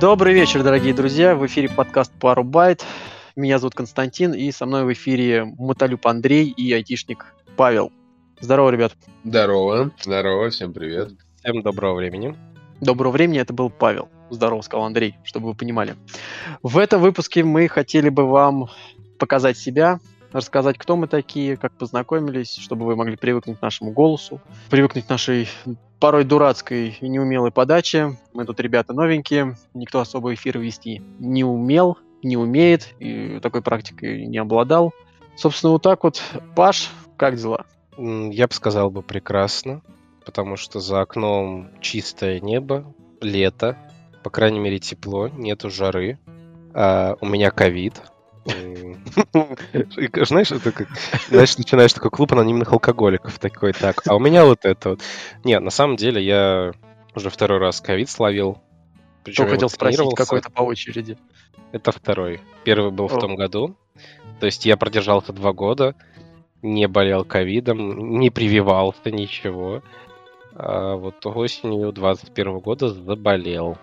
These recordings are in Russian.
Добрый вечер, дорогие друзья. В эфире подкаст Пару Байт. Меня зовут Константин, и со мной в эфире Мотолюб Андрей и айтишник Павел. Здорово, ребят. Здорово. Здорово, всем привет. Всем доброго времени. Доброго времени, это был Павел. Здорово, сказал Андрей, чтобы вы понимали. В этом выпуске мы хотели бы вам показать себя, рассказать, кто мы такие, как познакомились, чтобы вы могли привыкнуть к нашему голосу, привыкнуть к нашей порой дурацкой и неумелой подаче. Мы тут ребята новенькие, никто особо эфир вести не умел, не умеет, и такой практикой не обладал. Собственно, вот так вот. Паш, как дела? Я бы сказал бы прекрасно, потому что за окном чистое небо, лето, по крайней мере тепло, нету жары. А, у меня ковид, знаешь, это как, знаешь, начинаешь такой клуб анонимных алкоголиков такой, так, а у меня вот это вот. Нет, на самом деле я уже второй раз ковид словил. Причем хотел спросить какой-то по очереди. Это второй. Первый был О. в том году. То есть я продержался два года, не болел ковидом, не прививался, ничего. А вот осенью 21 года заболел.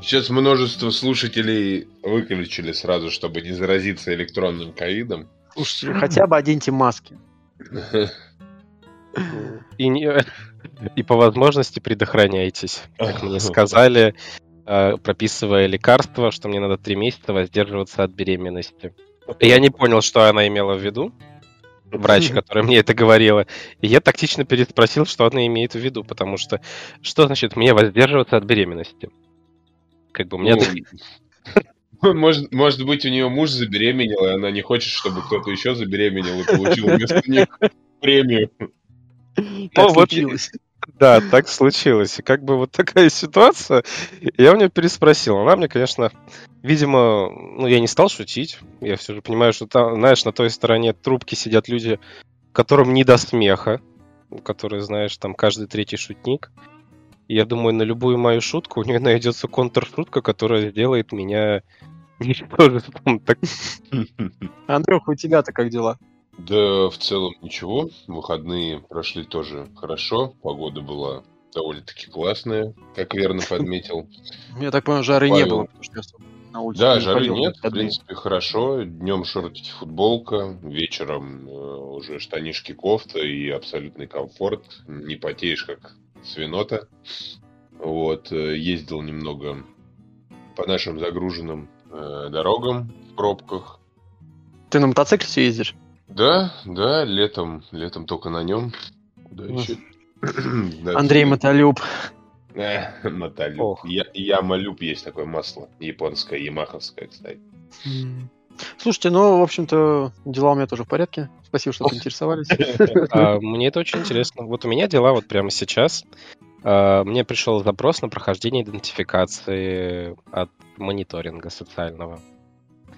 Сейчас множество слушателей выключили сразу, чтобы не заразиться электронным ковидом. Уж хотя бы оденьте маски. И, не, и по возможности предохраняйтесь. Как мне сказали, э, прописывая лекарства, что мне надо три месяца воздерживаться от беременности. Я не понял, что она имела в виду, врач, которая мне это говорила. И я тактично переспросил, что она имеет в виду, потому что что значит мне воздерживаться от беременности? Как бы мне... Ну, может, может быть, у нее муж забеременел, и она не хочет, чтобы кто-то еще забеременел и получил вместо них премию. Так случилось. Да, так случилось. И как бы вот такая ситуация. Я у нее переспросил. Она мне, конечно, видимо, ну, я не стал шутить. Я все же понимаю, что там, знаешь, на той стороне трубки сидят люди, которым не до смеха, которые, знаешь, там каждый третий шутник я думаю, на любую мою шутку у нее найдется контршутка, которая сделает меня ничтожеством. Так... Андрюх, у тебя-то как дела? Да, в целом ничего. Выходные прошли тоже хорошо. Погода была довольно-таки классная, как верно подметил. Я так понимаю, жары не было, потому что я на улице Да, не жары нет, в принципе, хорошо. Днем шортики, футболка, вечером э, уже штанишки, кофта и абсолютный комфорт. Не потеешь, как свинота. Вот, э, ездил немного по нашим загруженным э, дорогам в пробках. Ты на мотоцикле все ездишь? Да, да, летом, летом только на нем. Еще... Андрей Мотолюб. Э, Мотолюб. Я, Ямалюб есть такое масло. Японское, ямаховское, кстати. Слушайте, ну, в общем-то, дела у меня тоже в порядке. Спасибо, что поинтересовались. А, мне это очень интересно. Вот у меня дела вот прямо сейчас. А, мне пришел запрос на прохождение идентификации от мониторинга социального.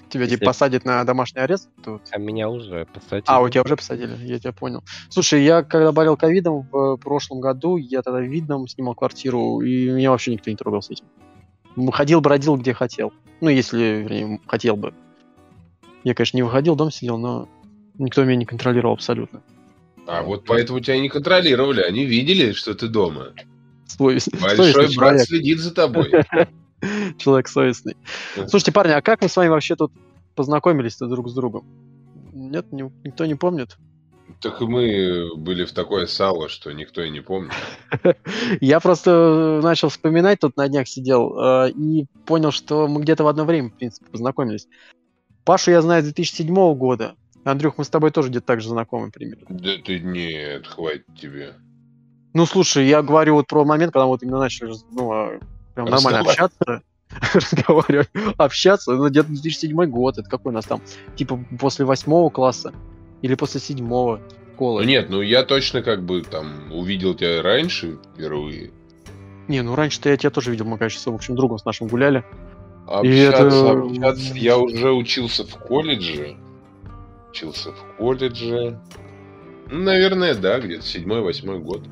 Тебя типа посадят на домашний арест? Тут? А меня уже посадили. А, у тебя уже посадили, я тебя понял. Слушай, я когда болел ковидом в прошлом году, я тогда в Видном снимал квартиру, и меня вообще никто не трогал с этим. Ходил, бродил, где хотел. Ну, если, вернее, хотел бы. Я, конечно, не выходил, дом сидел, но никто меня не контролировал абсолютно. А вот поэтому тебя не контролировали, они видели, что ты дома. Совестный. Большой брат человек. следит за тобой. Человек совестный. Слушайте, парни, а как мы с вами вообще тут познакомились-то друг с другом? Нет, никто не помнит? Так мы были в такое сало, что никто и не помнит. Я просто начал вспоминать, тут на днях сидел, э, и понял, что мы где-то в одно время, в принципе, познакомились. Пашу я знаю с 2007 года. Андрюх, мы с тобой тоже где-то так же знакомы примерно. Да ты нет, хватит тебе. Ну, слушай, я говорю вот про момент, когда вот именно начали ну, а, прям нормально общаться. Разговаривать, общаться. Ну, где-то 2007 год. Это какой у нас там? Типа после восьмого класса? Или после седьмого школы? Ну, нет, ну я точно как бы там увидел тебя раньше впервые. Не, ну раньше-то я тебя тоже видел, мы, конечно, с общим другом с нашим гуляли. Общаться, это... общаться. Я уже учился в колледже. Учился в колледже. Наверное, да, где-то седьмой-восьмой год.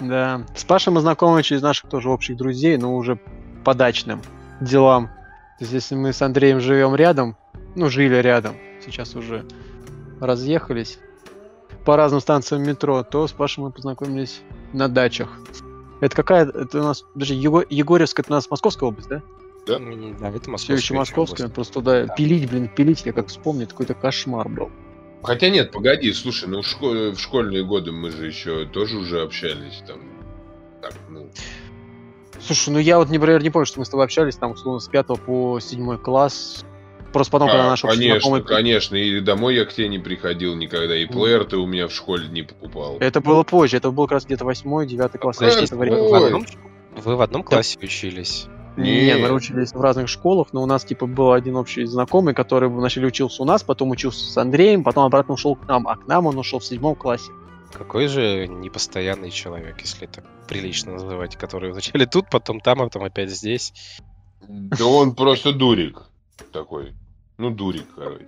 Да. С Пашей мы знакомы через наших тоже общих друзей, но уже по дачным делам. То есть, если мы с Андреем живем рядом, ну, жили рядом, сейчас уже разъехались по разным станциям метро, то с Пашей мы познакомились на дачах. Это какая? Это у нас, даже Его, Егорьевск, это у нас Московская область, да? Да, да это Московская. Все еще Московская, область. просто туда да. пилить, блин, пилить, я как вспомню, какой-то кошмар был. Хотя нет, погоди, слушай, ну в, школ... в школьные годы мы же еще тоже уже общались там. Так, ну. Слушай, ну я вот, например, не помню, что мы с тобой общались там, условно, с 5 по 7 класс. Просто потом, а, когда наш Конечно, знакомый... конечно. И домой я к тебе не приходил никогда. И плеер ты у меня в школе не покупал. Это было позже. Это был как раз где-то 8-9 класс. Подожди, вы, в одном, вы в одном классе да. учились? Не, не, мы учились в разных школах, но у нас типа был один общий знакомый, который вначале учился у нас, потом учился с Андреем, потом обратно ушел к нам, а к нам он ушел в седьмом классе. Какой же непостоянный человек, если так прилично называть, который вначале тут, потом там, а потом опять здесь. Да он просто дурик такой. Ну, дурик, короче.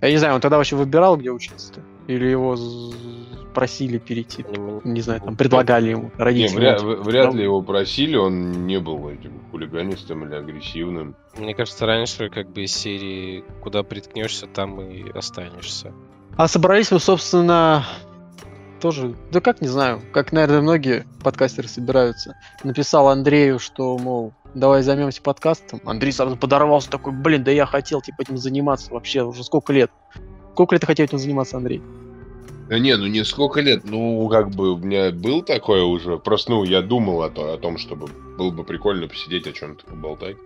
Я не знаю, он тогда вообще выбирал, где учиться-то? Или его просили перейти? Не знаю, там предлагали ему родители. Не, вряд, вряд ли его просили, он не был этим хулиганистом или агрессивным. Мне кажется, раньше как бы из серии «Куда приткнешься, там и останешься». А собрались мы, собственно, тоже, да как не знаю, как, наверное, многие подкастеры собираются. Написал Андрею, что, мол, давай займемся подкастом. Андрей сразу подорвался такой, блин, да я хотел типа этим заниматься вообще уже сколько лет. Сколько лет ты хотел этим заниматься, Андрей? Да не, ну не сколько лет, ну как бы у меня был такое уже, просто ну я думал о, то, о том, чтобы было бы прикольно посидеть о чем-то поболтать.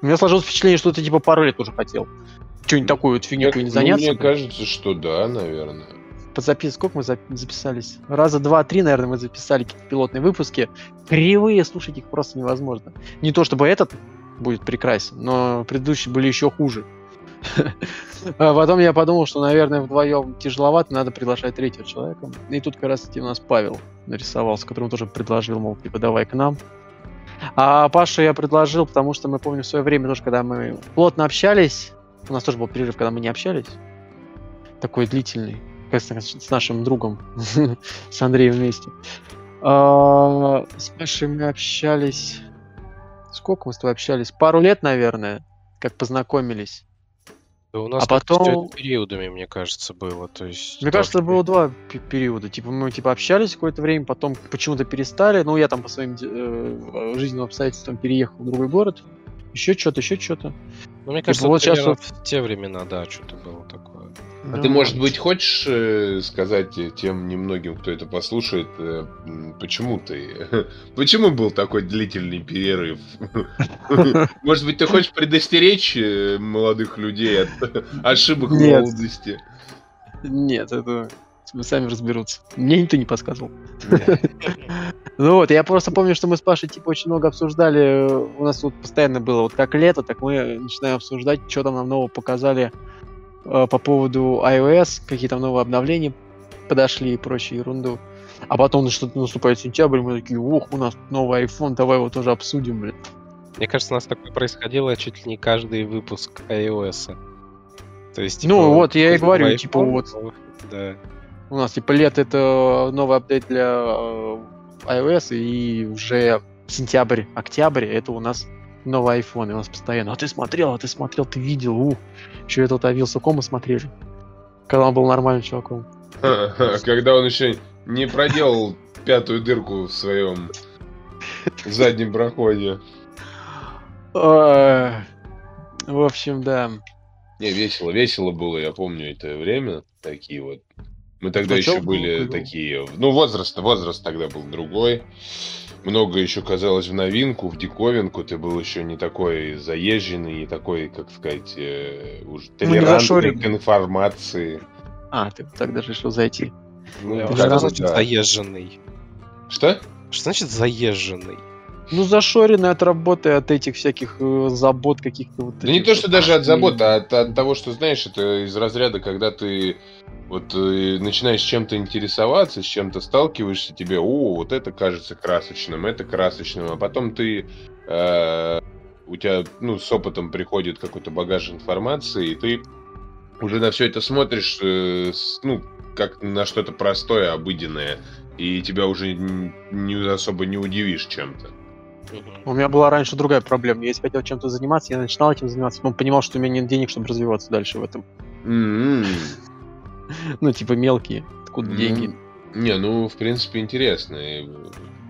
У меня сложилось впечатление, что ты типа пару лет уже хотел. Что-нибудь такую вот фигню не заняться. Ну, мне кажется, что да, наверное по запис... сколько мы записались? Раза два-три, наверное, мы записали какие-то пилотные выпуски. Кривые, слушать их просто невозможно. Не то чтобы этот будет прекрасен, но предыдущие были еще хуже. А потом я подумал, что, наверное, вдвоем тяжеловато, надо приглашать третьего человека. И тут как раз у нас Павел нарисовался, которому тоже предложил, мол, типа, давай к нам. А Пашу я предложил, потому что мы помним в свое время тоже, когда мы плотно общались, у нас тоже был перерыв, когда мы не общались, такой длительный с нашим другом, с Андреем вместе. А, с Пашей мы общались... Сколько мы с тобой общались? Пару лет, наверное, как познакомились. Да у нас а потом периодами, мне кажется, было. То есть, мне кажется, было два периода. Типа мы типа общались какое-то время, потом почему-то перестали. Ну, я там по своим э, жизненным обстоятельствам переехал в другой город. Еще что-то, еще что-то. Ну, мне кажется, типа, вот сейчас вот... в те времена, да, что-то было такое. А ты, может быть, хочешь э, сказать тем немногим, кто это послушает, э, почему ты... Почему был такой длительный перерыв? Может быть, ты хочешь предостеречь э, молодых людей от ошибок молодости? Нет, это сами разберутся. Мне никто не подсказывал. Ну вот, я просто помню, что мы с Пашей типа очень много обсуждали. У нас вот постоянно было вот как лето, так мы начинаем обсуждать, что там нам нового показали по поводу iOS, какие там новые обновления подошли и прочую ерунду. А потом что-то наступает сентябрь, мы такие, ох, у нас новый iPhone, давай его тоже обсудим, блин. Мне кажется, у нас такое происходило чуть ли не каждый выпуск iOS. То есть, типа, ну вот, я и говорю, iPhone, типа вот, да. у нас типа лет это новый апдейт для э, iOS, и уже сентябрь, октябрь это у нас новый iPhone, и у нас постоянно, а ты смотрел, а ты смотрел, ты видел, ух. Еще я тут о Вилсакома смотрели. Когда он был нормальным чуваком. Когда он еще не проделал пятую дырку в своем заднем проходе. В общем, да. Не, весело, весело было, я помню это время. Такие вот. Мы тогда еще были такие. Ну, возраст, возраст тогда был другой много еще казалось в новинку, в диковинку. Ты был еще не такой заезженный, не такой, как сказать, э, уже ну, толерантный к информации. А, ты тогда решил зайти. Ну, значит да. заезженный? Что? Что значит заезженный? Ну, зашоренный от работы, от этих всяких э, забот каких-то вот. Да не то, что даже от забот, а от, от того, что, знаешь, это из разряда, когда ты вот э, начинаешь чем-то интересоваться, с чем-то сталкиваешься, тебе, о, вот это кажется красочным, это красочным, а потом ты э, у тебя, ну, с опытом приходит какой-то багаж информации, и ты уже на все это смотришь, э, с, ну, как на что-то простое, обыденное, и тебя уже не особо не удивишь чем-то. У меня была раньше другая проблема. Я если хотел чем-то заниматься, я начинал этим заниматься, но понимал, что у меня нет денег, чтобы развиваться дальше в этом. Mm-hmm. ну, типа мелкие, откуда mm-hmm. деньги. Не, ну, в принципе, интересно.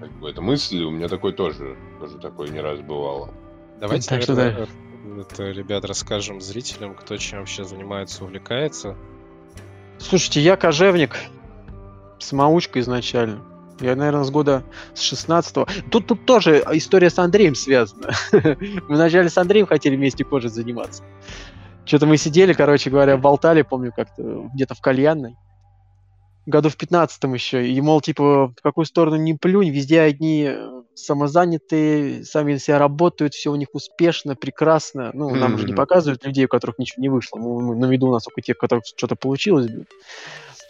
как бы, эта мысль у меня такой тоже, тоже такой не раз бывало. Давайте, так наверное, что, да. это, ребят, расскажем зрителям, кто чем вообще занимается, увлекается. Слушайте, я кожевник, самоучка изначально. Я, наверное, с года с 16-го. Тут, тут тоже история с Андреем связана. Мы вначале с Андреем хотели вместе кожей заниматься. Что-то мы сидели, короче говоря, болтали, помню, как-то где-то в кальянной. Году в 15-м еще. И, мол, типа, в какую сторону не плюнь, везде одни самозанятые, сами себя работают, все у них успешно, прекрасно. Ну, нам mm-hmm. уже не показывают людей, у которых ничего не вышло. Мы, на виду у нас только тех, у которых что-то получилось.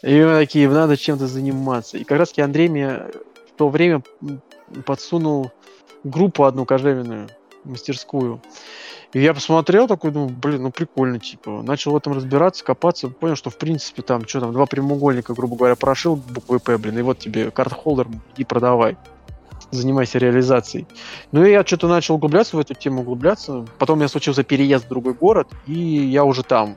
И мы такие, надо чем-то заниматься. И как раз таки Андрей мне в то время подсунул группу одну кожевенную, мастерскую. И я посмотрел такой, думаю, блин, ну прикольно, типа. Начал в этом разбираться, копаться, понял, что в принципе там, что там, два прямоугольника, грубо говоря, прошил буквой П, блин, и вот тебе карт-холдер, и продавай. Занимайся реализацией. Ну и я что-то начал углубляться в эту тему, углубляться. Потом у меня случился переезд в другой город, и я уже там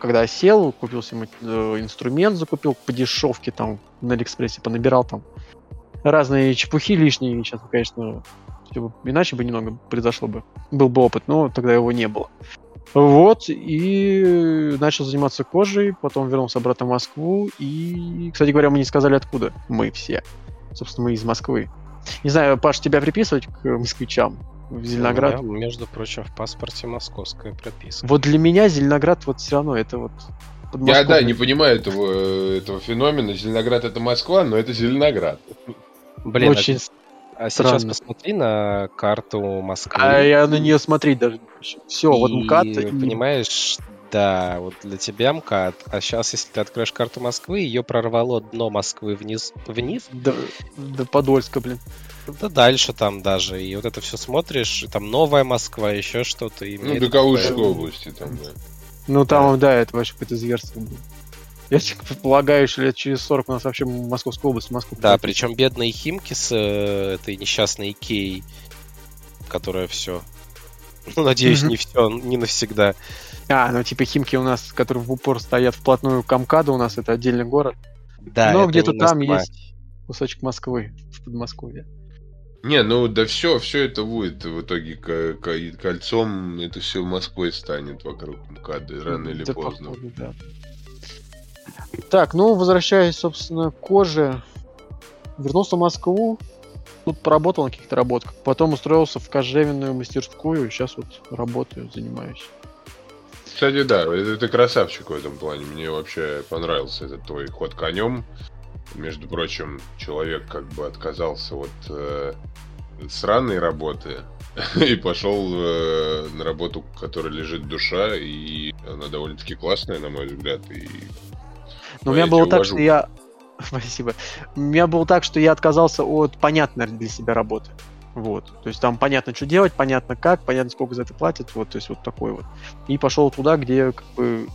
когда сел, купил себе э, инструмент, закупил по дешевке там на Алиэкспрессе, понабирал там разные чепухи лишние. Сейчас, конечно, иначе бы немного произошло бы. Был бы опыт, но тогда его не было. Вот, и начал заниматься кожей, потом вернулся обратно в Москву, и, кстати говоря, мы не сказали откуда мы все. Собственно, мы из Москвы. Не знаю, Паш, тебя приписывать к москвичам? В Зеленоград. У меня, между прочим, в паспорте московская прописка. Вот для меня Зеленоград вот все равно это вот я, да, не понимаю этого, этого феномена. Зеленоград это Москва, но это Зеленоград. Блин, Очень а, а сейчас посмотри на карту Москвы. А я на нее смотреть даже не хочу. Все, и, вот МКАД. И... Понимаешь, да, вот для тебя МКАД. А сейчас, если ты откроешь карту Москвы, ее прорвало дно Москвы вниз. Вниз? До, до Подольска, блин. Да дальше там даже. И вот это все смотришь, и там новая Москва, еще что-то. И ну, до Калужской области там, да. Ну, там, да, да это вообще какое-то зверство было. Я предполагаю, что лет через 40 у нас вообще Московская область, Москва. Да, причем бедные Химки с э, этой несчастной Икеей, которая все. Ну, надеюсь, mm-hmm. не все, не навсегда. А, ну типа Химки у нас, которые в упор стоят вплотную к Амкаду, у нас это отдельный город. Да, Но где-то там есть кусочек Москвы, в Подмосковье. Не, ну да все, все это будет в итоге кольцом, это все Москвой станет вокруг МКАДа рано или да, поздно. Походу, да. Так, ну возвращаясь, собственно, к коже, вернулся в Москву, тут поработал на каких-то работах, потом устроился в кожевенную мастерскую, сейчас вот работаю, занимаюсь. Кстати, да, ты красавчик в этом плане. Мне вообще понравился этот твой ход конем. Между прочим, человек как бы отказался от э, сраной работы и пошел э, на работу, которой лежит душа, и она довольно-таки классная, на мой взгляд. И Но у меня было так, что я... Спасибо. У меня было так, что я отказался от понятной для себя работы. Вот. То есть там понятно, что делать, понятно как, понятно, сколько за это платят. Вот, то есть вот такой вот. И пошел туда, где как бы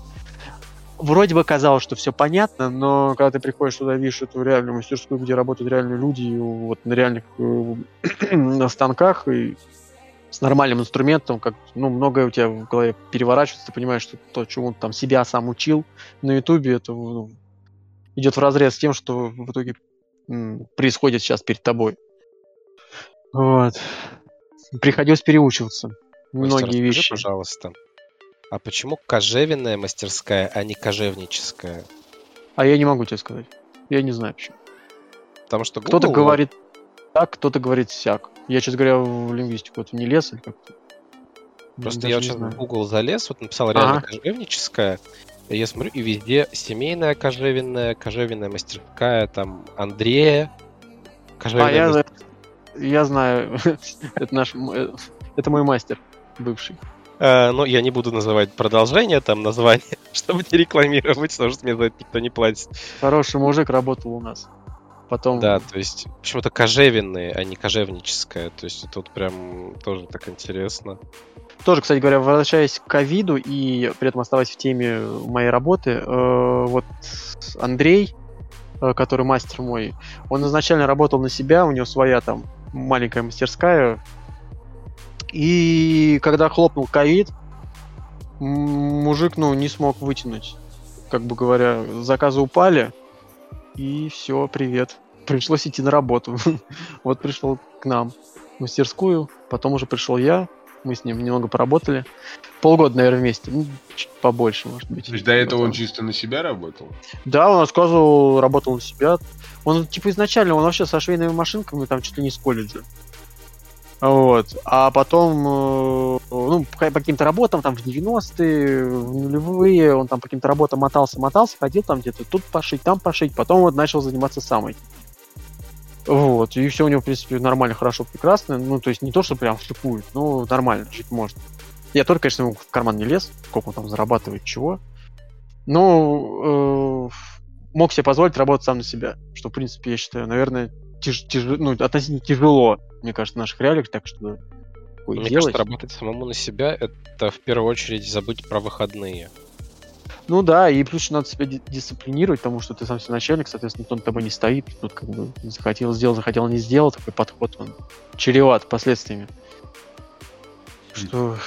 вроде бы казалось, что все понятно, но когда ты приходишь туда, видишь эту реальную мастерскую, где работают реальные люди, вот на реальных э, на станках и с нормальным инструментом, как ну, многое у тебя в голове переворачивается, ты понимаешь, что то, чему ты там себя сам учил на Ютубе, это ну, идет в разрез с тем, что в итоге происходит сейчас перед тобой. Вот. Приходилось переучиваться. Многие расскажи, вещи. пожалуйста, а почему кожевенная мастерская, а не кожевническая? А я не могу тебе сказать. Я не знаю почему. Потому что Google... Кто-то говорит так, кто-то говорит сяк. Я, честно говоря, в лингвистику вот не лез или как-то. Просто я сейчас в Google залез, вот написал реально ага. кожевническая. Я смотрю, и везде семейная кожевенная, кожевенная мастерская, там Андрея. Кожевенная а, я, я знаю. это наш... Э, это мой мастер бывший. Uh, но я не буду называть продолжение, там, название, чтобы не рекламировать, потому что мне за это никто не платит. Хороший мужик работал у нас. Потом... Да, то есть почему-то кожевенные, а не кожевническое. То есть тут прям тоже так интересно. Тоже, кстати говоря, возвращаясь к ковиду и при этом оставаясь в теме моей работы, э, вот Андрей, э, который мастер мой, он изначально работал на себя, у него своя там маленькая мастерская и когда хлопнул ковид, мужик, ну, не смог вытянуть. Как бы говоря, заказы упали. И все, привет. Пришлось идти на работу. вот пришел к нам в мастерскую, потом уже пришел я, мы с ним немного поработали. Полгода, наверное, вместе. Ну, чуть побольше, может быть. То есть до этого он чисто на себя работал? Да, он рассказывал, работал на себя. Он, типа, изначально, он вообще со швейными машинками, там, ли не с колледжа. Вот. А потом, э, ну, по каким-то работам, там, в 90-е, в нулевые, он там по каким-то работам мотался, мотался, ходил там где-то, тут пошить, там пошить, потом вот начал заниматься самой. Вот, и все у него, в принципе, нормально, хорошо, прекрасно. Ну, то есть не то, что прям шлифует, но нормально, жить можно. Я только, конечно, ему в карман не лез, сколько он там зарабатывает, чего. Но э, мог себе позволить работать сам на себя, что, в принципе, я считаю, наверное, тяж, тяж, ну, относительно тяжело, мне кажется, в наших реалиях, так что Мне делать. кажется, работать самому на себя — это в первую очередь забыть про выходные. Ну да, и плюс надо себя дисциплинировать, потому что ты сам себе начальник, соответственно, никто на тобой не стоит. Тут как бы захотел сделать, захотел не сделать, такой подход, он чреват последствиями. Что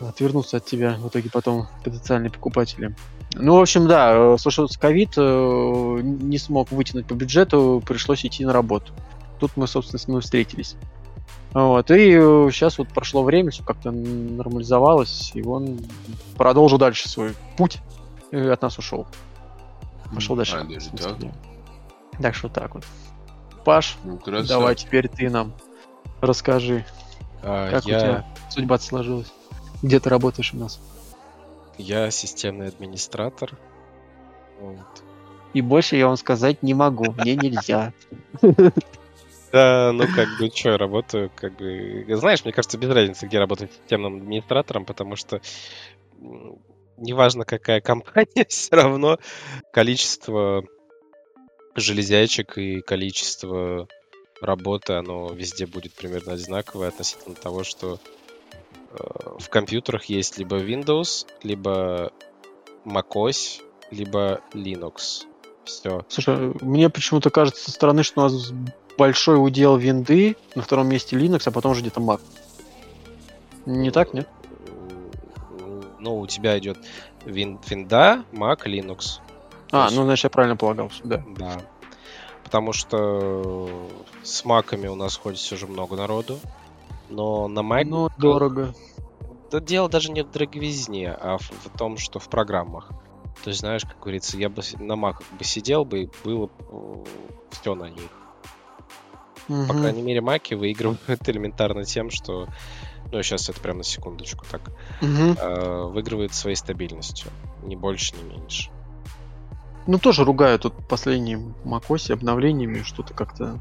отвернуться от тебя в итоге потом потенциальные покупатели. Ну, в общем, да, э, случился ковид, э, не смог вытянуть по бюджету, пришлось идти на работу. Тут мы, собственно, с ним встретились. Вот, и сейчас вот прошло время, все как-то нормализовалось, и он продолжил дальше свой путь и от нас ушел. Пошел дальше. А, даже так? так что так вот. Паш, ну, давай теперь ты нам расскажи, а, как я... у тебя судьба сложилась. Где ты работаешь у нас? Я системный администратор. Вот. И больше я вам сказать не могу, мне нельзя. Да, ну как бы, что, работаю, как бы... Знаешь, мне кажется, без разницы, где работать системным администратором, потому что неважно, какая компания, все равно количество железячек и количество работы, оно везде будет примерно одинаковое относительно того, что в компьютерах есть либо Windows, либо macOS, либо Linux. Все. Слушай, мне почему-то кажется со стороны, что у нас большой удел винды, на втором месте Linux, а потом уже где-то Mac. Не так, нет? Ну, у тебя идет вин, винда, Mac, Linux. А, есть... ну, значит, я правильно полагался, да. Да. Потому что с маками у нас ходит все же много народу. Но на Mac... Ну, дорого. Да дело даже не в дороговизне, а в, в том, что в программах. То есть, знаешь, как говорится, я бы на Mac бы сидел бы и было все на них. Угу. По крайней мере, маки выигрывают элементарно тем, что ну, сейчас это прям на секундочку так, угу. э, выигрывает своей стабильностью. Ни больше, ни меньше. Ну, тоже ругают тут последние макоси обновлениями, что-то как-то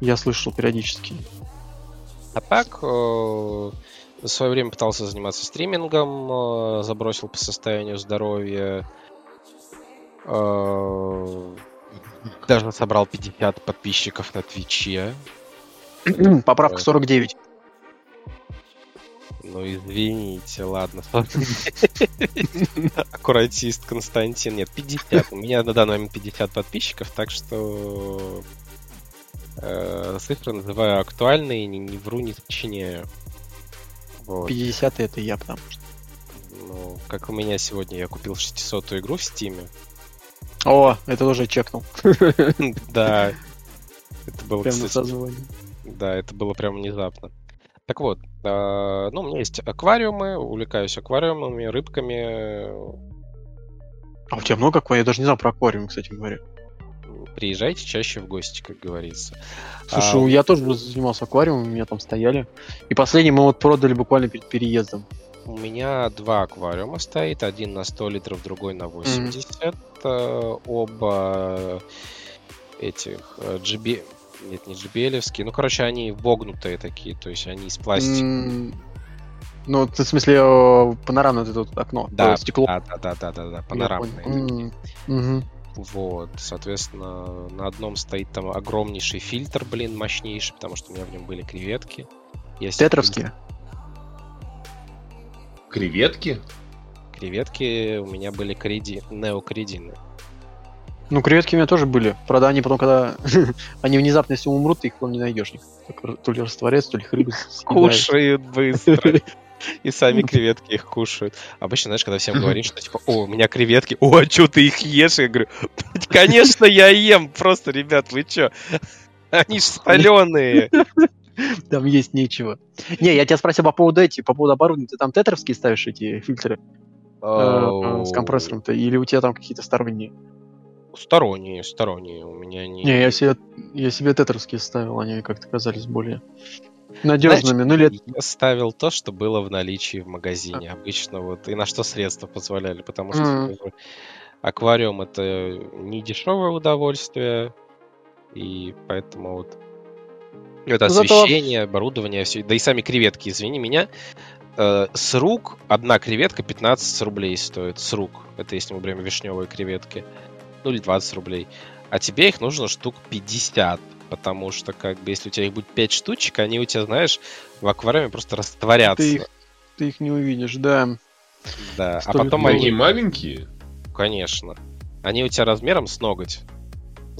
я слышал периодически. А так, э, в свое время пытался заниматься стримингом, э, забросил по состоянию здоровья. Э, даже собрал 50 подписчиков на Твиче. Поправка 49. Ну, извините, ладно. Аккуратист Константин. Нет, 50. У меня на данный момент 50 подписчиков, так что э, цифры называю актуальные, не, не вру, не сочиняю. Вот. 50 это я, потому что. Ну, как у меня сегодня, я купил 600 игру в Стиме. О, это уже чекнул. Да. Это было, Прямо кстати... Да, это было прям внезапно. Так вот, э, ну, у меня есть аквариумы, увлекаюсь аквариумами, рыбками. А у тебя много аквариумов? Я даже не знал про аквариум, кстати говоря. Приезжайте чаще в гости, как говорится. Слушай, а... я тоже занимался аквариумом, у меня там стояли. И последний мы вот продали буквально перед переездом. У меня два аквариума стоит, один на 100 литров, другой на 80. Mm-hmm. Оба этих GB, э, нет, не JBL, ну, короче, они вогнутые такие, то есть они из пластика. Mm-hmm. Ну, в смысле, э, панорамное это окно, да, стекло. Да, да, да, да, да, да панорамное. Mm-hmm. Вот, соответственно, на одном стоит там огромнейший фильтр, блин, мощнейший, потому что у меня в нем были креветки. Есть Тетровские? Креветки? Креветки у меня были креди... неокредины. Ну, креветки у меня тоже были. Правда, они потом, когда они внезапно, если умрут, ты их потом не найдешь. То ли растворяются, то ли их рыбы Кушают быстро. И сами креветки их кушают. Обычно, знаешь, когда всем говоришь, что типа, о, у меня креветки, о, а что ты их ешь? Я говорю, конечно, я ем. Просто, ребят, вы чё? Они ж соленые. Там есть нечего. Не, я тебя спросил по поводу эти, по поводу оборудования. Ты там тетровские ставишь эти фильтры? Э, с компрессором-то? Или у тебя там какие-то сторонние? Сторонние, сторонние. У меня не... Не, я себе, я себе тетровские ставил, они как-то казались более надежными. ну, лет... Я ставил то, что было в наличии в магазине обычно, вот, и на что средства позволяли, потому что mm-hmm. аквариум это не дешевое удовольствие, и поэтому вот это ну, освещение, Зато... оборудование, все. Да и сами креветки, извини меня. Э, с рук одна креветка 15 рублей стоит. С рук. Это если мы берем вишневые креветки. Ну или 20 рублей. А тебе их нужно штук 50. Потому что, как бы, если у тебя их будет 5 штучек, они у тебя, знаешь, в аквариуме просто растворятся. Ты их, ты их не увидишь, да. Да, Что а потом они... маленькие? Конечно. Они у тебя размером с ноготь.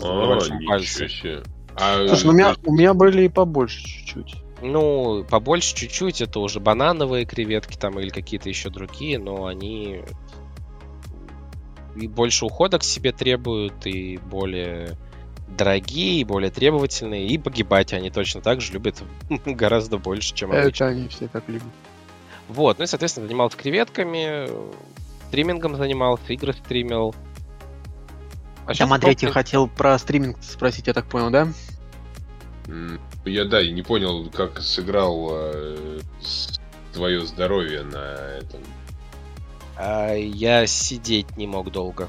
А, ничего себе. А, Слушай, ну, у, меня, у меня были и побольше чуть-чуть. Ну, побольше чуть-чуть, это уже банановые креветки там или какие-то еще другие, но они и больше ухода к себе требуют, и более дорогие, и более требовательные, и погибать они точно так же любят гораздо больше, чем обычно. Это они все так любят. Вот, ну и, соответственно, занимался креветками, стримингом занимался, игры стримил, а Там Андрей тебя хотел про стриминг спросить, я так понял, да? Я, да, я не понял, как сыграл э, твое здоровье на этом. А, я сидеть не мог долго.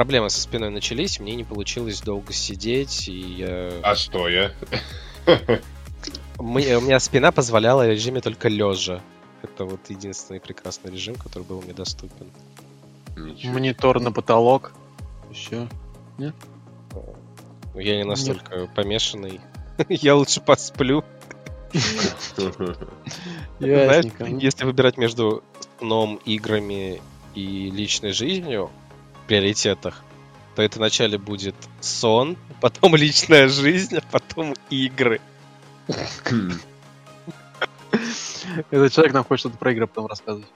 Проблемы со спиной начались, мне не получилось долго сидеть, и я... А стоя? У меня спина позволяла режиме только лежа. Это вот единственный прекрасный режим, который был мне доступен. Ничего. Монитор на потолок. Еще. Нет? Я не настолько Нет. помешанный. Я лучше посплю. Знаешь, если выбирать между сном, играми и личной жизнью приоритетах, то это вначале будет сон, потом личная жизнь, а потом игры. Этот человек нам хочет что-то про игры потом рассказывать.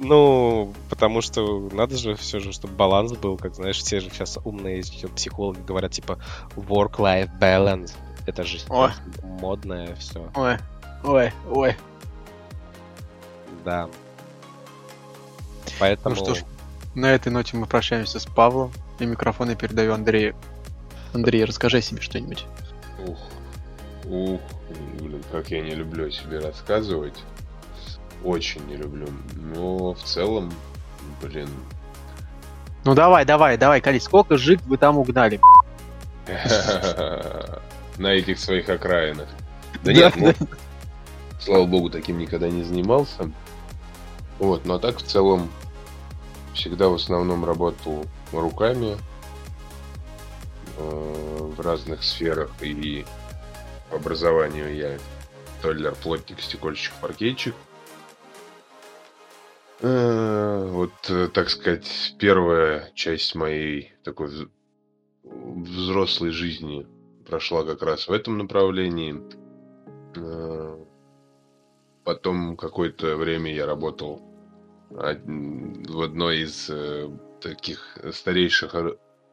Ну, потому что надо же все же, чтобы баланс был, как знаешь, все же сейчас умные психологи говорят, типа, work-life balance. Это же ой. модное все. Ой, ой, ой. Да. Поэтому... Ну что ж, на этой ноте мы прощаемся с Павлом, и микрофон я передаю Андрею. Андрей, расскажи себе что-нибудь. Ух, ух, блин, как я не люблю о себе рассказывать очень не люблю. Но в целом, блин. Ну давай, давай, давай, Кали, сколько жиг вы там угнали? На этих своих окраинах. Да нет, ну, слава богу, таким никогда не занимался. Вот, но так в целом всегда в основном работал руками э, в разных сферах и по образованию я толяр, плотник, стекольщик, паркетчик. Э, вот, э, так сказать, первая часть моей такой взрослой жизни прошла как раз в этом направлении. Э, потом какое-то время я работал в одной из таких старейших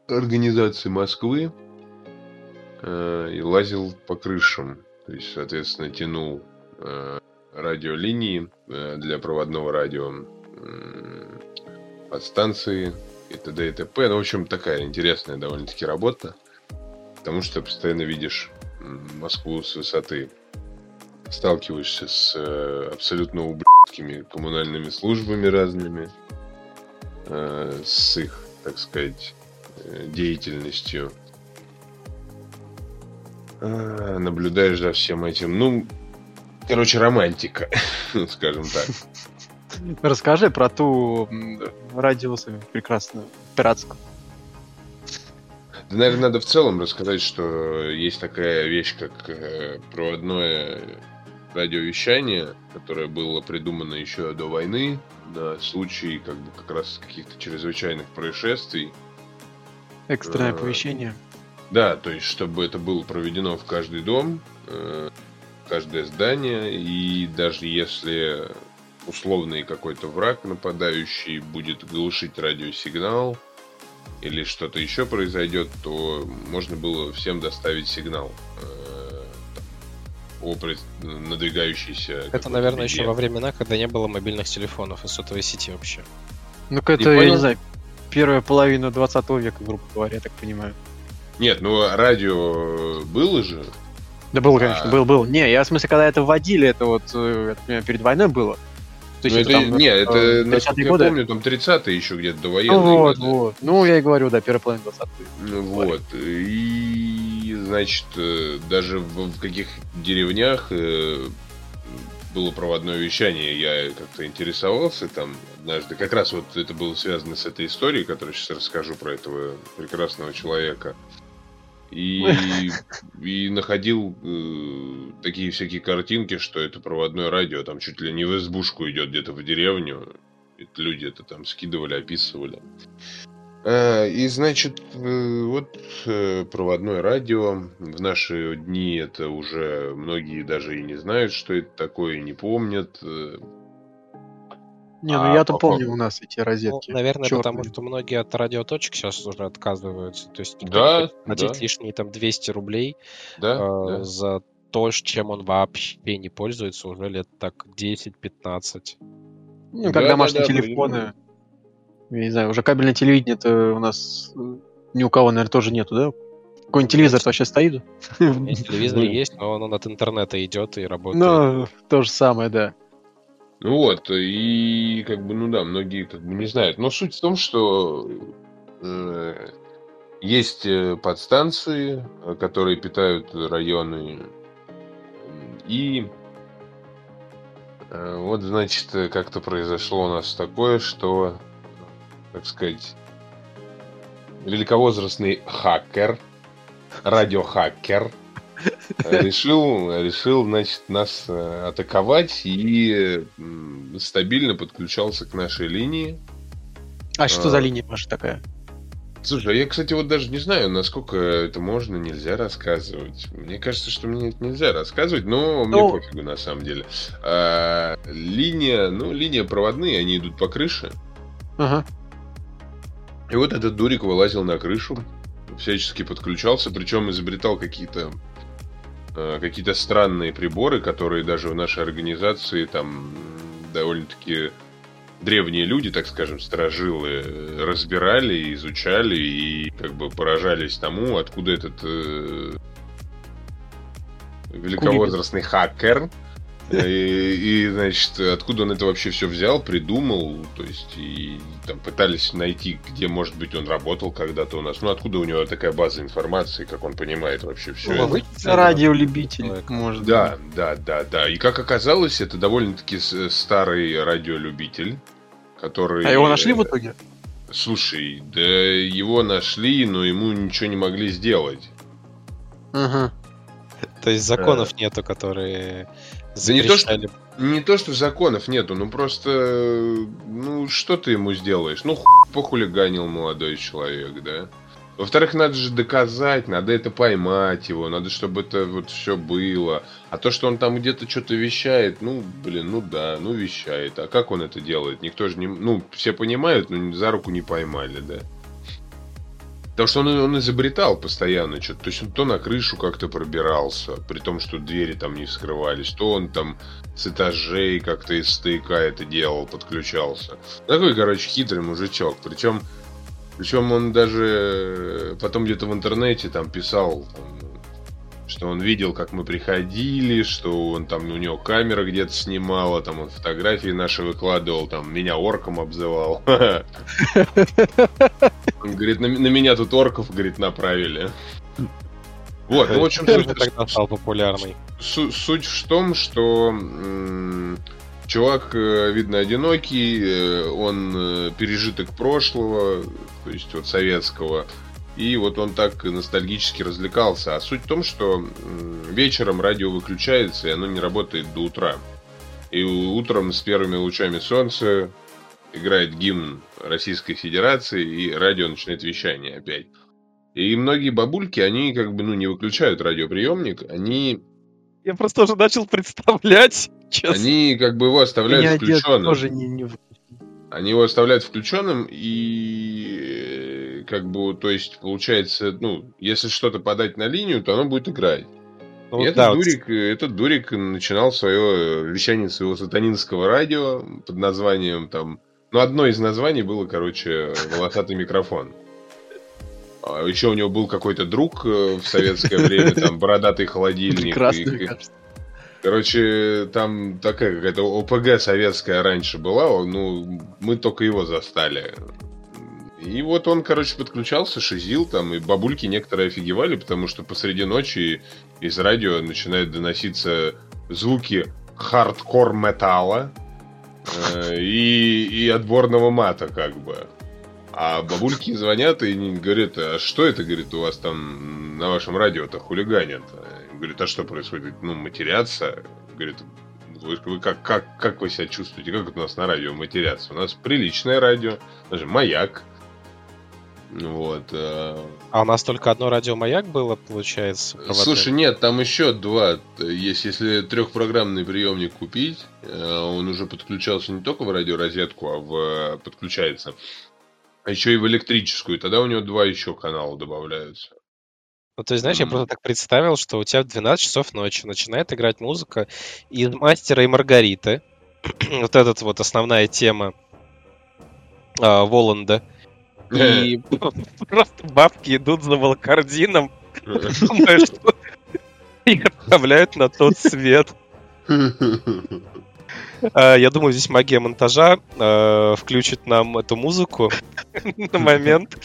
организаций Москвы и лазил по крышам. То есть, соответственно, тянул радиолинии для проводного радио подстанции и т.д. и т.п. Ну, в общем, такая интересная довольно-таки работа, потому что постоянно видишь Москву с высоты. Сталкиваешься с э, абсолютно ублюдскими коммунальными службами разными, э, с их, так сказать, э, деятельностью. Э, наблюдаешь за всем этим. Ну, короче, романтика, скажем так. Расскажи про ту радиусу прекрасную, пиратскую. Да, наверное, надо в целом рассказать, что есть такая вещь, как э, проводное радиовещание, которое было придумано еще до войны на случай как бы как раз каких-то чрезвычайных происшествий. Экстренное оповещение. Да, то есть, чтобы это было проведено в каждый дом, э, каждое здание, и даже если условный какой-то враг нападающий будет глушить радиосигнал или что-то еще произойдет, то можно было всем доставить сигнал э, о надвигающейся... Это, наверное, беде. еще во времена, когда не было мобильных телефонов и сотовой сети вообще. Ну-ка, это, я не знаю, первая половина 20 века, грубо говоря, я так понимаю. Нет, ну радио было же. Да было, конечно, а... был, был. Не, я в смысле, когда это вводили, это вот это, перед войной было. То есть ну, это, это там, не, это, э, насколько я годы? помню, там 30-е еще где-то до военной. Ну, вот, годы. вот. Ну, я и говорю, да, первая половина 20 Ну, вот. И, значит, э, даже в, в каких деревнях было проводное вещание, я как-то интересовался там однажды. Как раз вот это было связано с этой историей, которую сейчас расскажу про этого прекрасного человека. И, и находил э, такие всякие картинки, что это проводное радио, там чуть ли не в избушку идет где-то в деревню. Это люди это там скидывали, описывали. Э, и, значит, э, вот э, проводное радио. В наши дни это уже многие даже и не знают, что это такое, не помнят. Не, ну а я-то по помню у нас эти розетки. Ну, наверное, черные. потому что многие от радиоточек сейчас уже отказываются. То есть да, платить да. лишние там 200 рублей да, э, да. за то, чем он вообще не пользуется уже лет так 10-15. Ну, как да, домашние да, телефоны. Я не знаю, уже кабельное телевидение это у нас э, ни у кого, наверное, тоже нету, да? Какой-нибудь телевизор вообще стоит? Телевизор есть, но он от интернета идет и работает. Ну, то же самое, да. Ну вот, и как бы, ну да, многие как бы не знают. Но суть в том, что э, есть э, подстанции, которые питают районы, и э, вот, значит, как-то произошло у нас такое, что так сказать, великовозрастный хакер, радиохакер, решил, решил, значит, нас э, атаковать и стабильно подключался к нашей линии. А что за а. линия ваша такая? Слушай, а я, кстати, вот даже не знаю, насколько это можно, нельзя рассказывать. Мне кажется, что мне это нельзя рассказывать, но ну... мне пофигу на самом деле. А, линия, ну, линия проводные, они идут по крыше. Ага. И вот этот дурик вылазил на крышу, всячески подключался, причем изобретал какие-то э, какие-то странные приборы, которые даже в нашей организации там довольно-таки древние люди, так скажем, сторожилы, разбирали, изучали и как бы поражались тому, откуда этот э, великовозрастный хакер и, и, значит, откуда он это вообще все взял, придумал, то есть, и там пытались найти, где, может быть, он работал когда-то у нас. Ну, откуда у него такая база информации, как он понимает вообще все ну, это. Радиолюбитель, может Да, да, да, да. И как оказалось, это довольно-таки старый радиолюбитель, который... А его нашли в итоге? Слушай, да его нашли, но ему ничего не могли сделать. Ага. То есть законов э. нету, которые не то, что, не то, что законов нету, ну просто, ну что ты ему сделаешь? Ну, хуй похулиганил молодой человек, да? Во-вторых, надо же доказать, надо это поймать его, надо, чтобы это вот все было. А то, что он там где-то что-то вещает, ну, блин, ну да, ну вещает. А как он это делает? Никто же не... Ну, все понимают, но за руку не поймали, да? Потому что он, он изобретал постоянно что-то. То есть он то на крышу как-то пробирался, при том, что двери там не скрывались, то он там с этажей как-то из стояка это делал, подключался. Такой, короче, хитрый мужичок. Причем, причем он даже потом где-то в интернете там писал, там, что он видел, как мы приходили, что он там у него камера где-то снимала, там он фотографии наши выкладывал, там меня орком обзывал. Он говорит, на, на меня тут орков, говорит, направили. Вот, ну, в общем, суть, стал популярный. Суть в том, что м- чувак, э, видно, одинокий, э, он э, пережиток прошлого, то есть вот советского, и вот он так ностальгически развлекался. А суть в том, что вечером радио выключается, и оно не работает до утра. И утром с первыми лучами солнца играет гимн Российской Федерации, и радио начинает вещание опять. И многие бабульки, они как бы, ну, не выключают радиоприемник, они Я просто уже начал представлять, честно. Они как бы его оставляют включенным. Тоже не, не... Они его оставляют включенным и как бы, то есть, получается, ну, если что-то подать на линию, то оно будет играть. Ну, и этот, да, дурик, вот... этот дурик начинал свое вещание своего сатанинского радио под названием там... Ну, одно из названий было, короче, «Волосатый микрофон». А еще у него был какой-то друг э, в советское время, там, бородатый холодильник. Прекрасный, кажется. Короче, там такая какая-то ОПГ советская раньше была, ну, мы только его застали. И вот он, короче, подключался, шизил там, и бабульки некоторые офигевали, потому что посреди ночи из радио начинают доноситься звуки хардкор металла э, и, и отборного мата, как бы. А бабульки звонят и говорят, а что это, говорит, у вас там на вашем радио-то хулиганят? Говорит, а что происходит? Ну, матерятся. Говорит, вы, как, как, как вы себя чувствуете? Как у нас на радио матерятся? У нас приличное радио, даже маяк. Вот. А... а у нас только одно радио Маяк было, получается? Слушай, нет, там еще два есть. Если трехпрограммный приемник купить, э, он уже подключался не только в радиорозетку, а в подключается а еще и в электрическую. Тогда у него два еще канала добавляются. Ну, то есть, знаешь, mm-hmm. я просто так представил, что у тебя в 12 часов ночи начинает играть музыка из «Мастера и Маргариты». вот этот вот основная тема а, Воланда. И просто бабки идут за что их отправляют на тот свет. А, я думаю, здесь магия монтажа а, включит нам эту музыку на момент,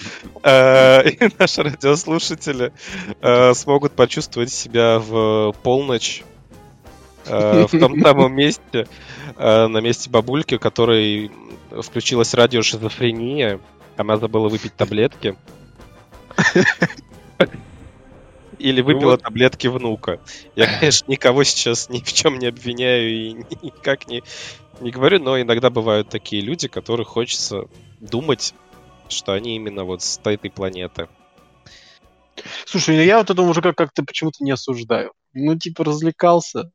а, и наши радиослушатели смогут почувствовать себя в полночь в том самом месте, на месте бабульки, которой включилась радио шизофрения, она забыла выпить таблетки. Или выпила ну, таблетки внука. Я, конечно, никого сейчас ни в чем не обвиняю и никак не, не говорю, но иногда бывают такие люди, которых хочется думать, что они именно вот с этой планеты. Слушай, ну я вот этого мужика как-то почему-то не осуждаю. Ну, типа, развлекался.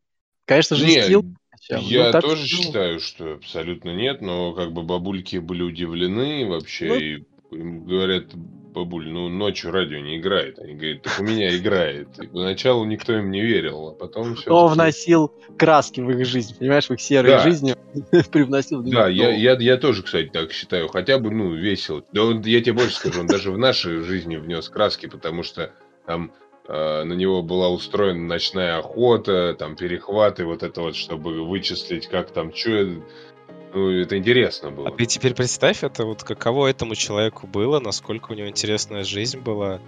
Конечно же, не, скилл. Я ну, тоже что... считаю, что абсолютно нет, но как бы бабульки были удивлены вообще ну, и им говорят, бабуль, ну ночью радио не играет. Они говорят, так у меня играет. И поначалу никто им не верил, а потом все. Он вносил краски в их жизнь, понимаешь, в их серые да. жизни привносил. Да, я, я, я тоже, кстати, так считаю. Хотя бы, ну, весело. Да он, я тебе больше скажу, он даже в нашей жизни внес краски, потому что там на него была устроена ночная охота, там перехваты, вот это вот, чтобы вычислить, как там, что ну, это интересно было. А ты теперь представь это, вот каково этому человеку было, насколько у него интересная жизнь была,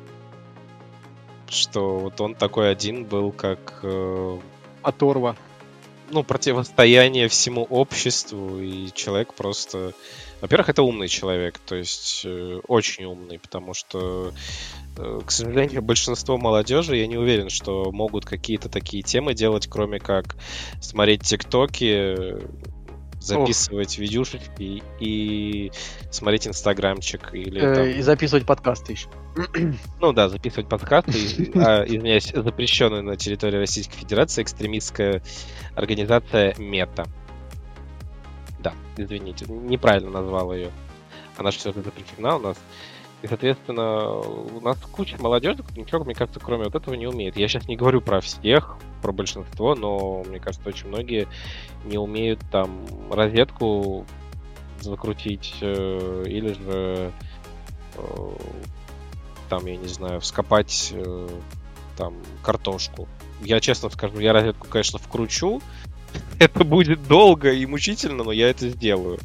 что вот он такой один был, как... Э, Оторва. Ну, противостояние всему обществу, и человек просто... Во-первых, это умный человек, то есть э, очень умный, потому что, э, к сожалению, большинство молодежи, я не уверен, что могут какие-то такие темы делать, кроме как смотреть тиктоки, записывать Ох. видюшечки и смотреть инстаграмчик или э, там... И записывать подкасты еще. Ну да, записывать подкасты. а, извиняюсь, запрещенная на территории Российской Федерации экстремистская организация МЕТА. Да, извините, неправильно назвал ее. Она же все-таки запрещена у нас. И, соответственно, у нас куча молодежи, ничего, мне кажется, кроме вот этого не умеет. Я сейчас не говорю про всех, про большинство, но мне кажется, очень многие не умеют там розетку закрутить э, или же э, там, я не знаю, вскопать э, там картошку. Я честно скажу, я розетку, конечно, вкручу. это будет долго и мучительно, но я это сделаю.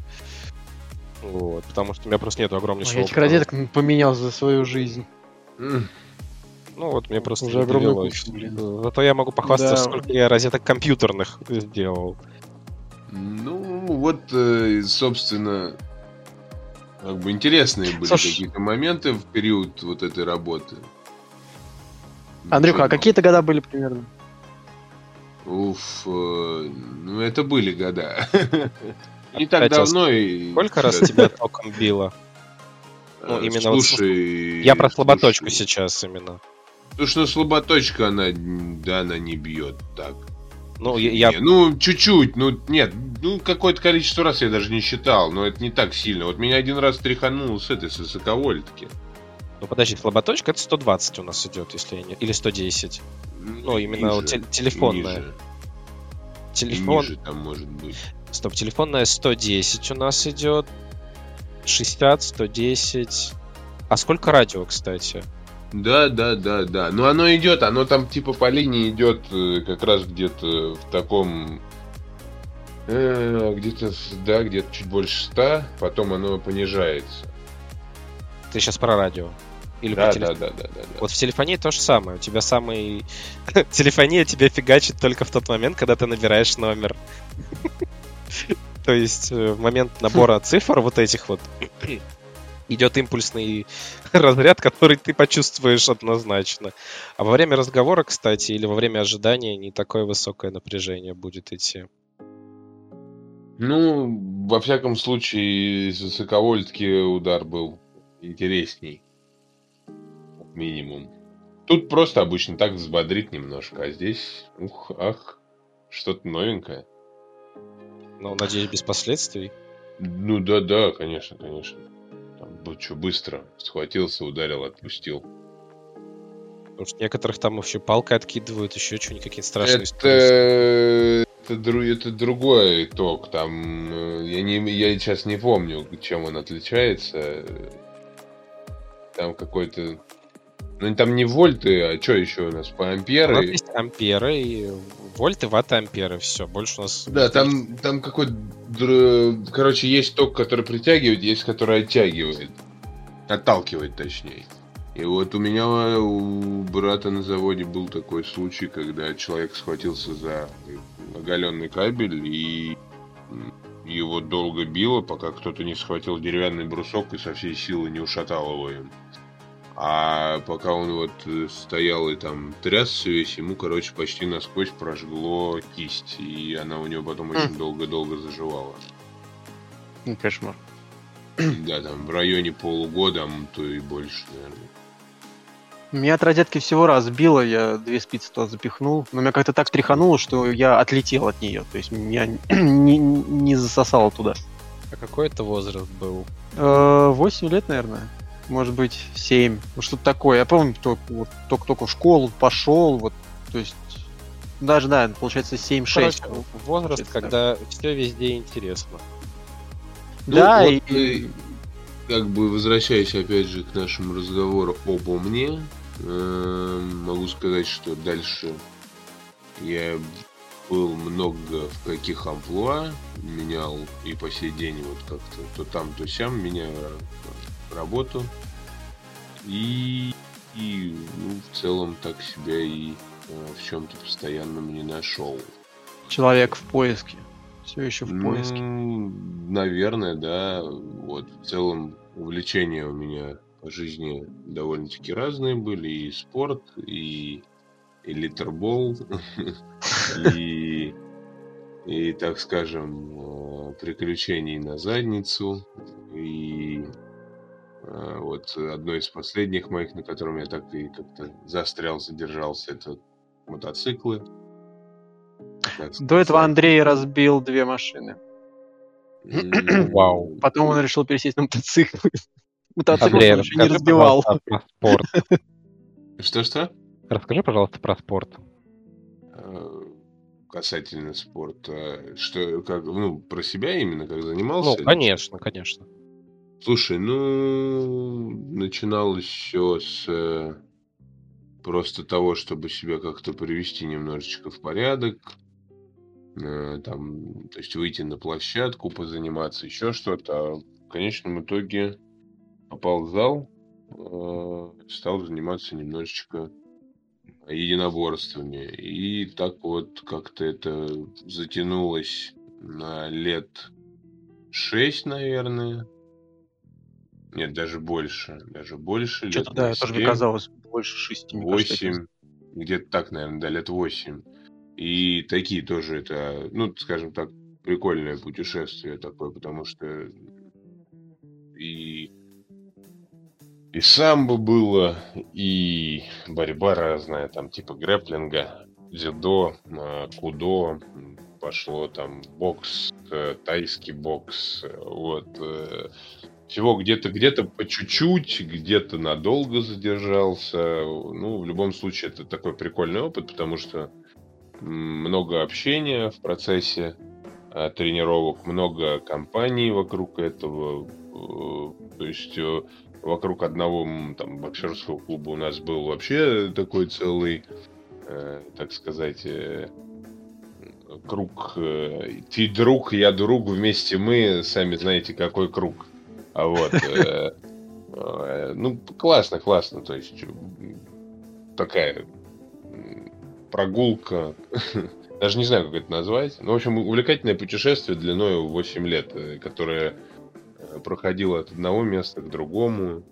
Вот, потому что у меня просто нет огромнейшего Я этих розеток поменял за свою жизнь. Ну вот, мне просто уже огромную кучу, блин. Зато я могу похвастаться, да. сколько я розеток компьютерных сделал. Ну, вот, э, собственно, как бы интересные были Саш... какие-то моменты в период вот этой работы. Андрюха, а какие то года были примерно? Уф, э, ну это были года. Не так давно и... Сколько раз тебя током било? Ну, э, именно слушай... Вот, я про слаботочку слушай. сейчас именно. Ну что слаботочка, она, да, она не бьет так. Ну, я... Не, ну, чуть-чуть, ну, нет, ну, какое-то количество раз я даже не считал, но это не так сильно. Вот меня один раз тряханул с этой, с высоковольтки. Ну, подожди, слаботочка это 120 у нас идет, если я не... Или 110. Ну, именно ниже, вот, те- телефонная. Ниже. Телефон... ниже там может быть. Стоп, телефонная 110 у нас идет. 60, 110. А сколько радио, кстати? Да, да, да, да. Но оно идет, оно там типа по линии идет э, как раз где-то в таком... Э, где-то, да, где-то чуть больше 100, потом оно понижается. Ты сейчас про радио? Или да, телеф... да, да, да, да, да. Вот в телефонии то же самое. У тебя самый... Телефония тебе фигачит только в тот момент, когда ты набираешь номер. То есть э, в момент набора цифр вот этих вот идет импульсный разряд, который ты почувствуешь однозначно. А во время разговора, кстати, или во время ожидания не такое высокое напряжение будет идти. Ну, во всяком случае, с высоковольтки удар был интересней. Минимум. Тут просто обычно так взбодрит немножко, а здесь, ух, ах, что-то новенькое. Ну, надеюсь, без последствий. Ну да, да, конечно, конечно. Там, что, быстро схватился, ударил, отпустил. Потому что некоторых там вообще палкой откидывают, еще что-нибудь, какие-то страшные это... Это, это другой итог. Там э, я, не, я сейчас не помню, чем он отличается. Там какой-то ну, там не вольты, а что еще у нас? По амперы? У нас есть амперы и вольты, ватты, амперы, все. Больше у нас... Да, там, там какой-то... Короче, есть ток, который притягивает, есть который оттягивает. Отталкивает, точнее. И вот у меня, у брата на заводе был такой случай, когда человек схватился за оголенный кабель и его долго било, пока кто-то не схватил деревянный брусок и со всей силы не ушатал его им. А пока он вот э, стоял и там трясся весь, ему, короче, почти насквозь прожгло кисть. И она у него потом очень долго-долго заживала. Кошмар. Да, там в районе полугода, а то и больше, наверное. Меня от розетки всего раз било, я две спицы туда запихнул, но меня как-то так тряхануло, что я отлетел от нее, то есть меня не, не засосало туда. А какой это возраст был? Э, восемь лет, наверное может быть, 7, ну, что-то такое. Я помню, только, вот, только, только в школу пошел, вот, то есть, даже, да, получается 7-6. Возраст, когда все везде интересно. Ну, да, вот, и... Как бы возвращаясь опять же к нашему разговору обо мне, э, могу сказать, что дальше я был много в каких амплуа, менял и по сей день вот как-то то там, то сям меняю работу. И, и ну, в целом так себя и э, в чем-то постоянном не нашел. Человек в поиске. Все еще в поиске. Ну, наверное, да. Вот в целом увлечения у меня по жизни довольно-таки разные были. И спорт, и, и литербол, и, и, так скажем, э, приключений на задницу, и вот одно из последних моих, на котором я так и как-то застрял, задержался, это мотоциклы. До этого Андрей разбил две машины. Вау. Потом он решил пересесть на мотоцикл. Мотоцикл он еще не разбивал. Что-что? Расскажи, пожалуйста, про спорт. Э, касательно спорта. Что, как, ну, про себя именно, как занимался? Ну, конечно, конечно. Слушай, ну, начиналось все с э, просто того, чтобы себя как-то привести немножечко в порядок, э, там, то есть выйти на площадку, позаниматься, еще что-то. А в конечном итоге попал в зал, э, стал заниматься немножечко единоборствами. И так вот как-то это затянулось на лет шесть, наверное. Нет, даже больше. Даже больше. Что-то, да, 7, тоже казалось больше шести. Восемь. Где-то так, наверное, да, лет восемь. И такие тоже это, ну, скажем так, прикольное путешествие такое, потому что и и самбо было, и борьба разная, там типа грэплинга. дзюдо, кудо, пошло там бокс, тайский бокс, вот. Всего где-то где-то по чуть-чуть, где-то надолго задержался. Ну, в любом случае, это такой прикольный опыт, потому что много общения в процессе э, тренировок, много компаний вокруг этого. Э, то есть э, вокруг одного там боксерского клуба у нас был вообще такой целый, так сказать, круг. Ты друг, я друг, вместе мы, сами знаете, какой круг. А вот. Э, э, ну, классно, классно. То есть такая прогулка, даже не знаю, как это назвать. Ну, в общем, увлекательное путешествие длиной 8 лет, э, которое проходило от одного места к другому,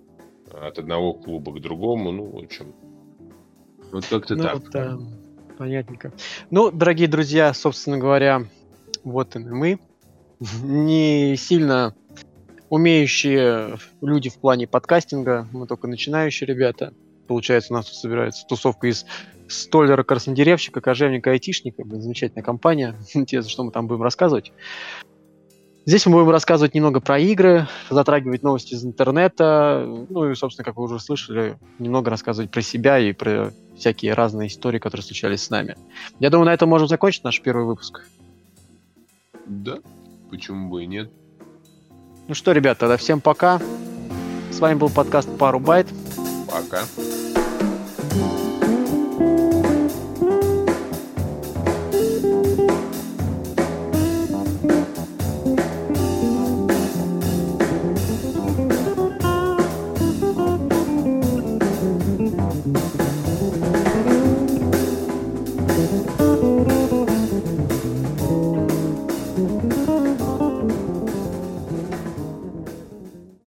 от одного клуба к другому. Ну, в общем, вот как-то ну, так. Да, понятненько. Ну, дорогие друзья, собственно говоря, вот и мы. Не сильно умеющие люди в плане подкастинга, мы только начинающие ребята. Получается, у нас тут собирается тусовка из столера, краснодеревщика, кожевника, айтишника. Замечательная компания. Интересно, что мы там будем рассказывать. Здесь мы будем рассказывать немного про игры, затрагивать новости из интернета, ну и, собственно, как вы уже слышали, немного рассказывать про себя и про всякие разные истории, которые случались с нами. Я думаю, на этом можем закончить наш первый выпуск. Да, почему бы и нет. Ну что, ребят, тогда всем пока. С вами был подкаст Пару Байт. Пока.